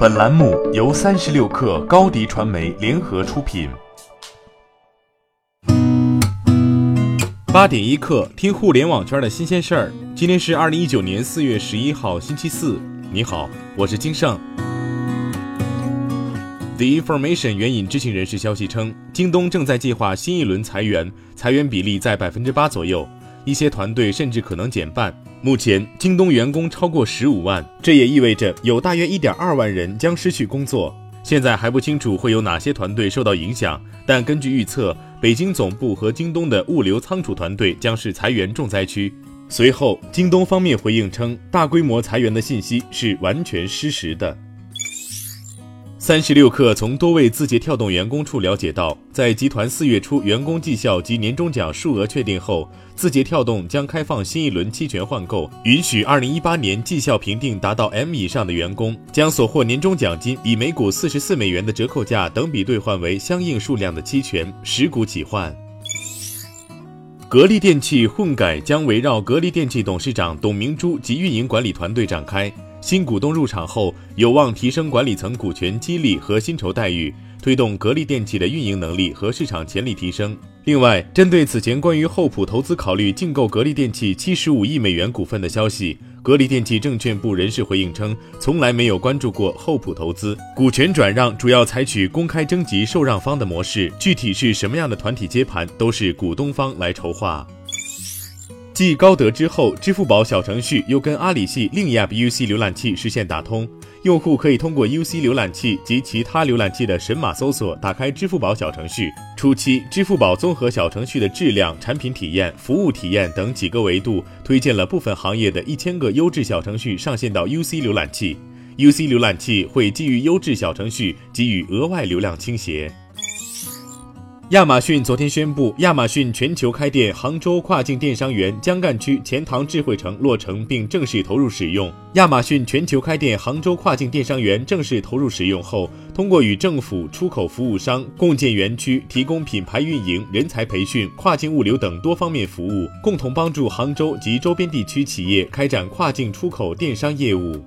本栏目由三十六氪高低传媒联合出品。八点一刻，听互联网圈的新鲜事儿。今天是二零一九年四月十一号，星期四。你好，我是金盛。The Information 援引知情人士消息称，京东正在计划新一轮裁员，裁员比例在百分之八左右，一些团队甚至可能减半。目前，京东员工超过十五万，这也意味着有大约一点二万人将失去工作。现在还不清楚会有哪些团队受到影响，但根据预测，北京总部和京东的物流仓储团队将是裁员重灾区。随后，京东方面回应称，大规模裁员的信息是完全失实的。三十六氪从多位字节跳动员工处了解到，在集团四月初员工绩效及年终奖数额确定后，字节跳动将开放新一轮期权换购，允许二零一八年绩效评定达到 M 以上的员工，将所获年终奖金以每股四十四美元的折扣价等比兑换为相应数量的期权，十股起换。格力电器混改将围绕格力电器董事长董明珠及运营管理团队展开。新股东入场后，有望提升管理层股权激励和薪酬待遇，推动格力电器的运营能力和市场潜力提升。另外，针对此前关于厚普投资考虑竞购格力电器七十五亿美元股份的消息，格力电器证券部人士回应称，从来没有关注过厚普投资股权转让，主要采取公开征集受让方的模式，具体是什么样的团体接盘，都是股东方来筹划。继高德之后，支付宝小程序又跟阿里系另一 App UC 浏览器实现打通，用户可以通过 UC 浏览器及其他浏览器的神马搜索打开支付宝小程序。初期，支付宝综合小程序的质量、产品体验、服务体验等几个维度，推荐了部分行业的一千个优质小程序上线到 UC 浏览器。UC 浏览器会基于优质小程序给予额外流量倾斜。亚马逊昨天宣布，亚马逊全球开店杭州跨境电商园江干区钱塘智慧城落成并正式投入使用。亚马逊全球开店杭州跨境电商园正式投入使用后，通过与政府、出口服务商共建园区，提供品牌运营、人才培训、跨境物流等多方面服务，共同帮助杭州及周边地区企业开展跨境出口电商业务。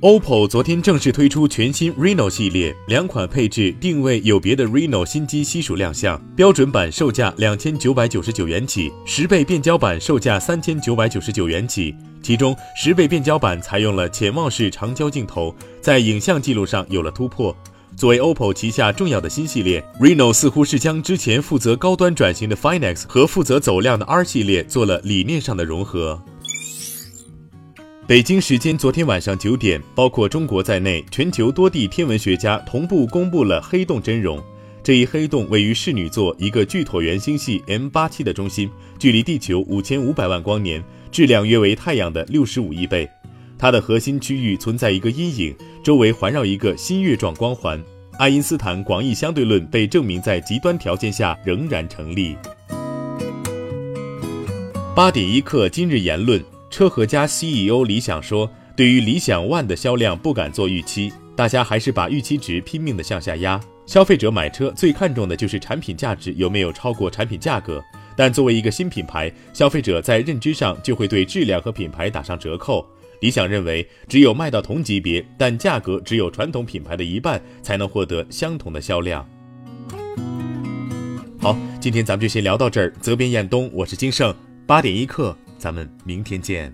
OPPO 昨天正式推出全新 Reno 系列，两款配置、定位有别的 Reno 新机悉数亮相。标准版售价两千九百九十九元起，十倍变焦版售价三千九百九十九元起。其中，十倍变焦版采用了潜望式长焦镜头，在影像记录上有了突破。作为 OPPO 旗下重要的新系列，Reno 似乎是将之前负责高端转型的 Finex 和负责走量的 R 系列做了理念上的融合。北京时间昨天晚上九点，包括中国在内，全球多地天文学家同步公布了黑洞真容。这一黑洞位于室女座一个巨椭圆星系 M 八七的中心，距离地球五千五百万光年，质量约为太阳的六十五亿倍。它的核心区域存在一个阴影，周围环绕一个新月状光环。爱因斯坦广义相对论被证明在极端条件下仍然成立。八点一刻，今日言论。车和家 CEO 李想说：“对于理想 ONE 的销量不敢做预期，大家还是把预期值拼命的向下压。消费者买车最看重的就是产品价值有没有超过产品价格。但作为一个新品牌，消费者在认知上就会对质量和品牌打上折扣。理想认为，只有卖到同级别，但价格只有传统品牌的一半，才能获得相同的销量。”好，今天咱们就先聊到这儿。责编：彦东，我是金盛，八点一刻。咱们明天见。